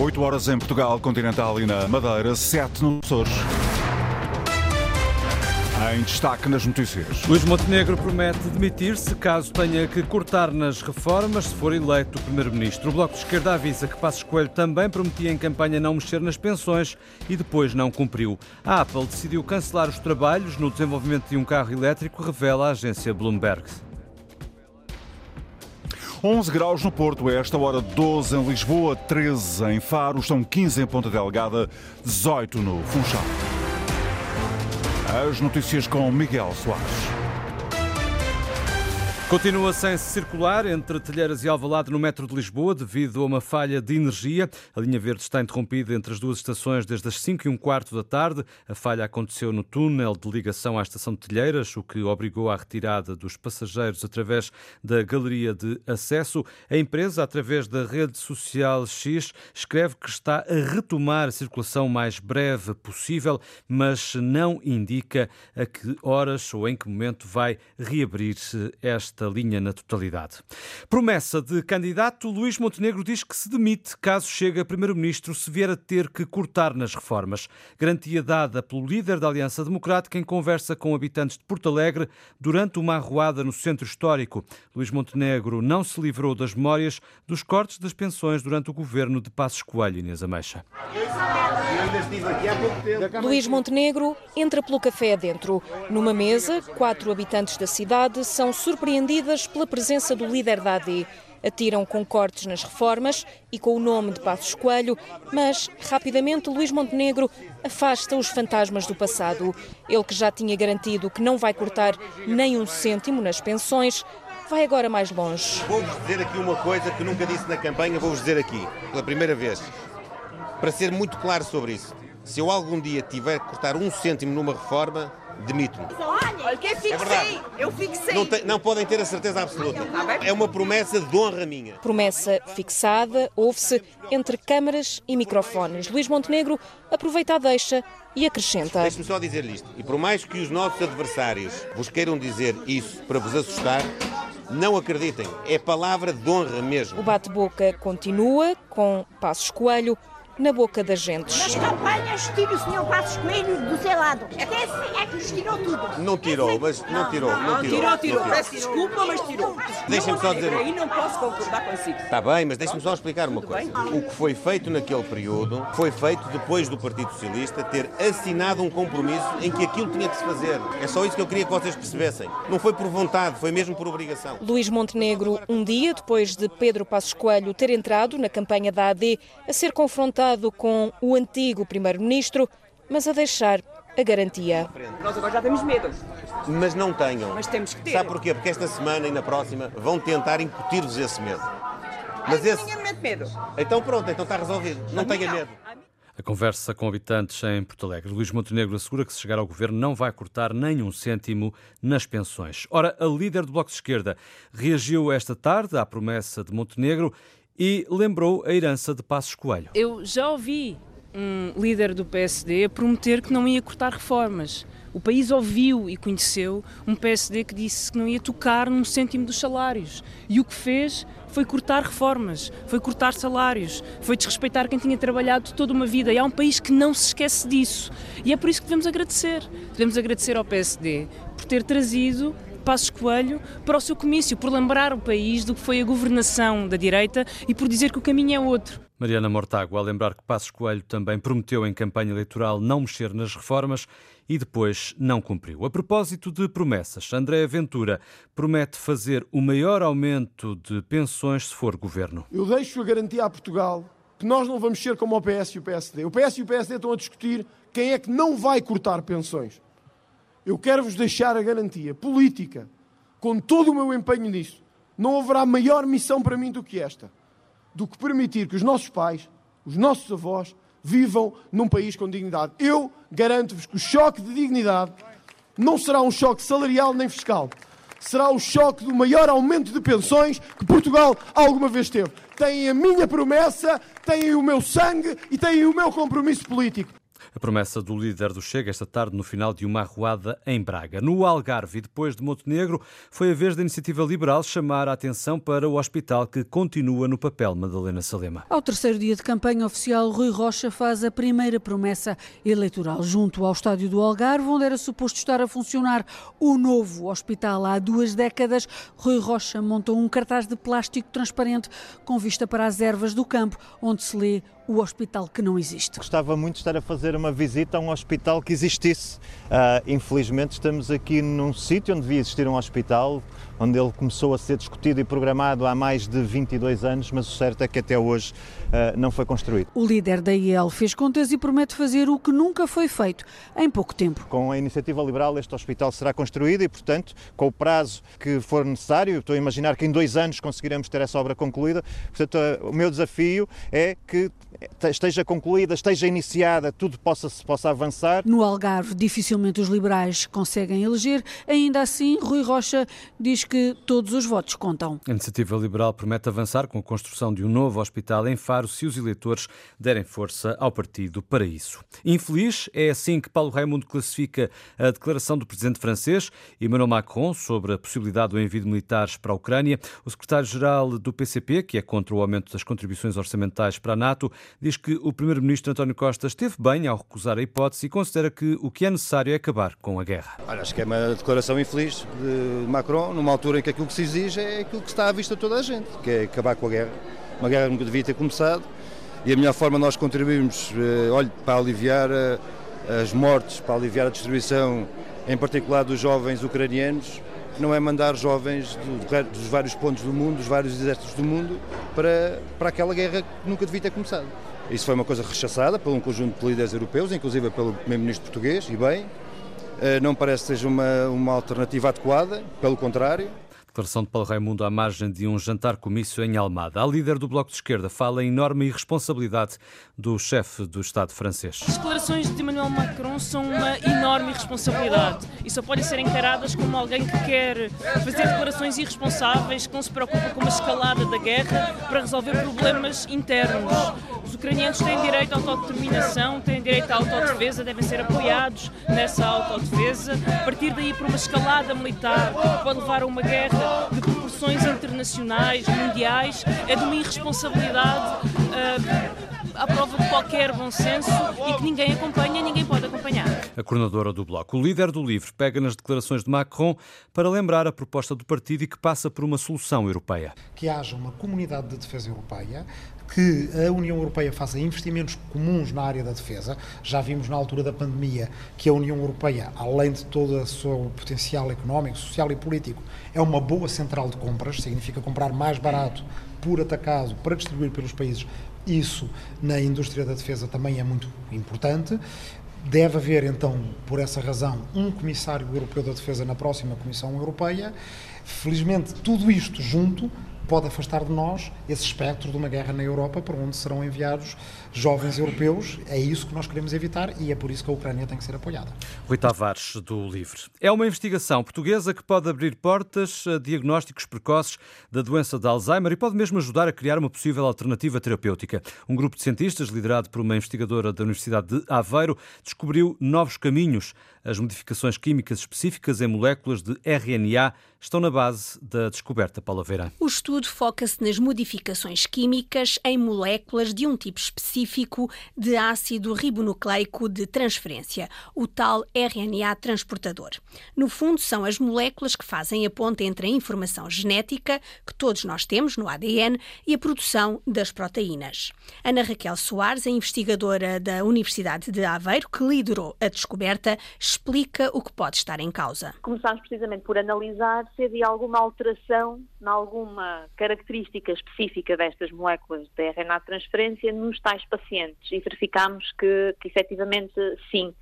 8 horas em Portugal, continental e na Madeira, 7 no Açores. Em destaque nas notícias. Luís Montenegro promete demitir-se caso tenha que cortar nas reformas se for eleito primeiro-ministro. O Bloco de Esquerda avisa que Passos Coelho também prometia em campanha não mexer nas pensões e depois não cumpriu. A Apple decidiu cancelar os trabalhos no desenvolvimento de um carro elétrico, revela a agência Bloomberg. 11 graus no Porto, esta hora 12 em Lisboa, 13 em Faro, estão 15 em Ponta Delgada, 18 no Funchal. As notícias com Miguel Soares. Continua sem se circular entre Telheiras e Alvalade no metro de Lisboa devido a uma falha de energia. A linha verde está interrompida entre as duas estações desde as 5 e um quarto da tarde. A falha aconteceu no túnel de ligação à estação de Telheiras, o que obrigou à retirada dos passageiros através da galeria de acesso. A empresa, através da rede social X, escreve que está a retomar a circulação mais breve possível, mas não indica a que horas ou em que momento vai reabrir-se esta esta linha na totalidade. Promessa de candidato, Luís Montenegro diz que se demite caso chegue a primeiro-ministro se vier a ter que cortar nas reformas. Garantia dada pelo líder da Aliança Democrática em conversa com habitantes de Porto Alegre durante uma arruada no centro histórico. Luís Montenegro não se livrou das memórias dos cortes das pensões durante o governo de Passos Coelho, Inês Ameixa. Luís Montenegro entra pelo café adentro. Numa mesa, quatro habitantes da cidade são pela presença do líder da AD. Atiram com cortes nas reformas e com o nome de Passos Coelho, mas rapidamente Luís Montenegro afasta os fantasmas do passado. Ele que já tinha garantido que não vai cortar nem um cêntimo nas pensões, vai agora mais longe. Vou-vos dizer aqui uma coisa que nunca disse na campanha, vou-vos dizer aqui, pela primeira vez para ser muito claro sobre isso. Se eu algum dia tiver que cortar um cêntimo numa reforma, demito-me. Olha, que fixei, é eu fixei. Não, te, não, podem ter a certeza absoluta. É uma promessa de honra minha. Promessa fixada, ouve-se entre câmaras e microfones. Luís Montenegro aproveita a deixa e acrescenta. Deixe-me só dizer-lhe isto. E por mais que os nossos adversários vos queiram dizer isso para vos assustar, não acreditem. É palavra de honra mesmo. O bate-boca continua com Passos Coelho na boca das gentes. Nas campanhas tira o senhor Passos Coelho do seu lado. Até é que nos tirou tudo. Não tirou, mas não tirou. Não tirou, tirou. tirou. Peço desculpa, mas tirou. Deixa-me só dizer. Aí não posso concordar consigo. Está bem, mas deixa-me só explicar uma coisa. O que foi feito naquele período foi feito depois do Partido Socialista ter assinado um compromisso em que aquilo tinha que se fazer. É só isso que eu queria que vocês percebessem. Não foi por vontade, foi mesmo por obrigação. Luís Montenegro, um dia depois de Pedro Passos Coelho ter entrado na campanha da AD a ser confrontado com o antigo primeiro-ministro, mas a deixar a garantia. Nós agora já temos medo. Mas não tenham. Mas temos que ter. Sabe porquê? Porque esta semana e na próxima vão tentar incutir-vos esse medo. Mas esse... medo. Então pronto, então está resolvido. Não tenha medo. A conversa com habitantes em Porto Alegre. Luís Montenegro assegura que se chegar ao governo não vai cortar nem um cêntimo nas pensões. Ora, a líder do Bloco de Esquerda reagiu esta tarde à promessa de Montenegro e lembrou a herança de Passos Coelho. Eu já ouvi um líder do PSD prometer que não ia cortar reformas. O país ouviu e conheceu um PSD que disse que não ia tocar num cêntimo dos salários. E o que fez foi cortar reformas, foi cortar salários, foi desrespeitar quem tinha trabalhado toda uma vida. E há um país que não se esquece disso. E é por isso que devemos agradecer. Devemos agradecer ao PSD por ter trazido Passos Coelho para o seu comício, por lembrar o país do que foi a governação da direita e por dizer que o caminho é outro. Mariana Mortágua a lembrar que Passos Coelho também prometeu em campanha eleitoral não mexer nas reformas e depois não cumpriu. A propósito de promessas, André Ventura promete fazer o maior aumento de pensões se for governo. Eu deixo a garantia a Portugal que nós não vamos ser como o PS e o PSD. O PS e o PSD estão a discutir quem é que não vai cortar pensões. Eu quero-vos deixar a garantia política, com todo o meu empenho nisso. Não haverá maior missão para mim do que esta do que permitir que os nossos pais, os nossos avós, vivam num país com dignidade. Eu garanto-vos que o choque de dignidade não será um choque salarial nem fiscal. Será o choque do maior aumento de pensões que Portugal alguma vez teve. Têm a minha promessa, têm o meu sangue e têm o meu compromisso político. A promessa do líder do Chega esta tarde no final de uma arruada em Braga. No Algarve e depois de Montenegro, foi a vez da Iniciativa Liberal chamar a atenção para o hospital que continua no papel Madalena Salema. Ao terceiro dia de campanha oficial, Rui Rocha faz a primeira promessa eleitoral junto ao estádio do Algarve, onde era suposto estar a funcionar o novo hospital há duas décadas. Rui Rocha montou um cartaz de plástico transparente com vista para as ervas do campo, onde se lê o hospital que não existe. Gostava muito de estar a fazer uma visita a um hospital que existisse. Uh, infelizmente estamos aqui num sítio onde devia existir um hospital, onde ele começou a ser discutido e programado há mais de 22 anos, mas o certo é que até hoje uh, não foi construído. O líder da IEL fez contas e promete fazer o que nunca foi feito em pouco tempo. Com a iniciativa liberal este hospital será construído e, portanto, com o prazo que for necessário, estou a imaginar que em dois anos conseguiremos ter essa obra concluída. Portanto, uh, o meu desafio é que esteja concluída, esteja iniciada, tudo possa, possa avançar. No Algarve, dificilmente os liberais conseguem eleger. Ainda assim, Rui Rocha diz que todos os votos contam. A iniciativa liberal promete avançar com a construção de um novo hospital em Faro se os eleitores derem força ao partido para isso. Infeliz, é assim que Paulo Raimundo classifica a declaração do presidente francês Emmanuel Macron sobre a possibilidade do envio de militares para a Ucrânia. O secretário-geral do PCP, que é contra o aumento das contribuições orçamentais para a NATO, diz que o primeiro-ministro António Costa esteve bem ao recusar a hipótese e considera que o que é necessário é acabar com a guerra. Olha, acho que é uma declaração infeliz de Macron, numa altura em que aquilo que se exige é aquilo que está à vista de toda a gente, que é acabar com a guerra. Uma guerra que nunca devia ter começado e a melhor forma nós contribuímos, eh, para aliviar eh, as mortes, para aliviar a destruição, em particular dos jovens ucranianos, não é mandar jovens dos vários pontos do mundo, dos vários exércitos do mundo, para, para aquela guerra que nunca devia ter começado. Isso foi uma coisa rechaçada por um conjunto de líderes europeus, inclusive pelo primeiro-ministro português, e bem, eh, não parece que seja uma, uma alternativa adequada, pelo contrário. Declaração de Paulo Raimundo à margem de um jantar-comício em Almada. A líder do Bloco de Esquerda fala em enorme irresponsabilidade do chefe do Estado francês. As declarações de Emmanuel Macron são uma enorme irresponsabilidade e só podem ser encaradas como alguém que quer fazer declarações irresponsáveis, que não se preocupa com uma escalada da guerra para resolver problemas internos. Os ucranianos têm direito à autodeterminação, têm direito à autodefesa, devem ser apoiados nessa autodefesa. A partir daí, para uma escalada militar que pode levar a uma guerra de proporções internacionais, mundiais, é de uma irresponsabilidade uh, à prova de qualquer bom senso e que ninguém acompanha, ninguém pode acompanhar. A coordenadora do Bloco, o líder do LIVRE, pega nas declarações de Macron para lembrar a proposta do partido e que passa por uma solução europeia. Que haja uma comunidade de defesa europeia que a União Europeia faça investimentos comuns na área da defesa. Já vimos na altura da pandemia que a União Europeia, além de todo o seu potencial económico, social e político, é uma boa central de compras, significa comprar mais barato por atacado para distribuir pelos países. Isso na indústria da defesa também é muito importante. Deve haver, então, por essa razão, um comissário europeu da defesa na próxima Comissão Europeia. Felizmente, tudo isto junto pode afastar de nós esse espectro de uma guerra na Europa por onde serão enviados jovens europeus. É isso que nós queremos evitar e é por isso que a Ucrânia tem que ser apoiada. Rui Tavares, do Livre. É uma investigação portuguesa que pode abrir portas a diagnósticos precoces da doença de Alzheimer e pode mesmo ajudar a criar uma possível alternativa terapêutica. Um grupo de cientistas, liderado por uma investigadora da Universidade de Aveiro, descobriu novos caminhos. As modificações químicas específicas em moléculas de RNA estão na base da descoberta, Paula Vera. O estudo foca-se nas modificações químicas em moléculas de um tipo específico de ácido ribonucleico de transferência, o tal RNA transportador. No fundo, são as moléculas que fazem a ponte entre a informação genética, que todos nós temos no ADN, e a produção das proteínas. Ana Raquel Soares, a investigadora da Universidade de Aveiro, que liderou a descoberta, explica o que pode estar em causa. Começámos precisamente por analisar se havia alguma alteração em alguma característica específica destas moléculas de RNA de transferência nos tais pacientes e verificámos que, que efetivamente sim.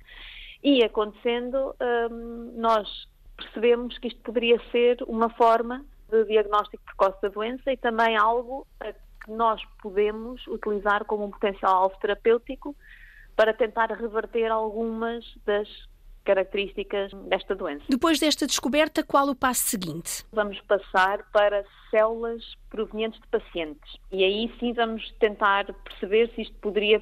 E acontecendo, hum, nós percebemos que isto poderia ser uma forma de diagnóstico precoce da doença e também algo que nós podemos utilizar como um potencial alvo terapêutico para tentar reverter algumas das características desta doença. Depois desta descoberta, qual o passo seguinte? Vamos passar para células provenientes de pacientes e aí sim vamos tentar perceber se isto poderia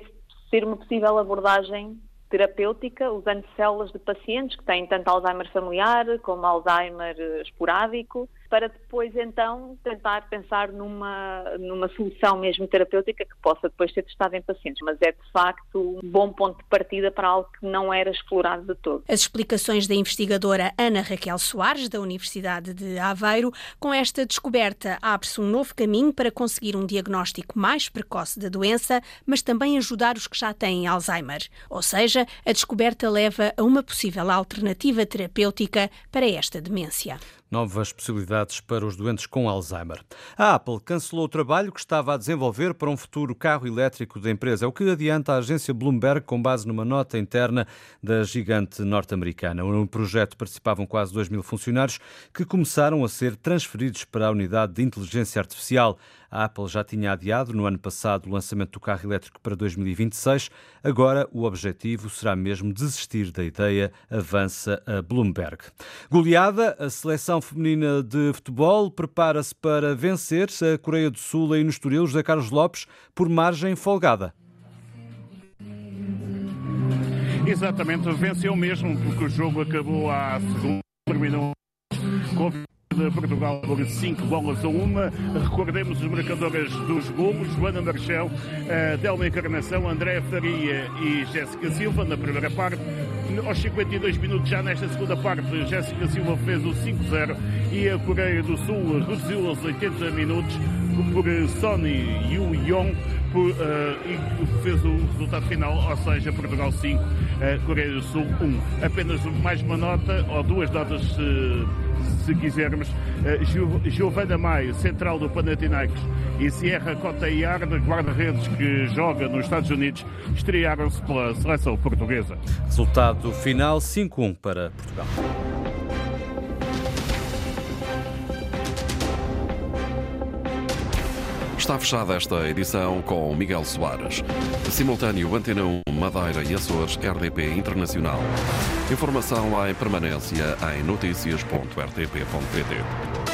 ser uma possível abordagem terapêutica, usando células de pacientes que têm tanto Alzheimer familiar como Alzheimer esporádico, para depois então tentar pensar numa, numa solução mesmo terapêutica que possa depois ser testada em pacientes. Mas é de facto um bom ponto de partida para algo que não era explorado de todo. As explicações da investigadora Ana Raquel Soares, da Universidade de Aveiro, com esta descoberta abre-se um novo caminho para conseguir um diagnóstico mais precoce da doença, mas também ajudar os que já têm Alzheimer. Ou seja, a descoberta leva a uma possível alternativa terapêutica para esta demência novas possibilidades para os doentes com Alzheimer. A Apple cancelou o trabalho que estava a desenvolver para um futuro carro elétrico da empresa, é o que adianta a agência Bloomberg com base numa nota interna da gigante norte-americana. No projeto participavam quase 2 mil funcionários que começaram a ser transferidos para a unidade de inteligência artificial. A Apple já tinha adiado no ano passado o lançamento do carro elétrico para 2026. Agora o objetivo será mesmo desistir da ideia, avança a Bloomberg. Goleada, a seleção feminina de futebol prepara-se para vencer a Coreia do Sul no Estoril, José Carlos Lopes, por margem folgada. Exatamente, venceu mesmo porque o jogo acabou à segunda, terminou com de Portugal por 5 bolas a 1. Recordemos os marcadores dos golos: Joana Marchel, Delma Encarnação, André Faria e Jéssica Silva na primeira parte. Aos 52 minutos, já nesta segunda parte, Jéssica Silva fez o 5-0 e a Coreia do Sul reduziu aos 80 minutos por Sony Yu Yong por, uh, e fez o resultado final, ou seja, Portugal 5, uh, Coreia do Sul 1. Apenas mais uma nota, ou duas notas. Uh, se quisermos, uh, Giovana Maio, central do Panathinaikos, e Sierra Cotaiar, guarda-redes que joga nos Estados Unidos, estrearam-se pela seleção portuguesa. Resultado final 5-1 para Portugal. Está fechada esta edição com Miguel Soares. Simultâneo Antena 1, Madeira e Açores, RDP Internacional. Informação em permanência em notícias.rtp.pt.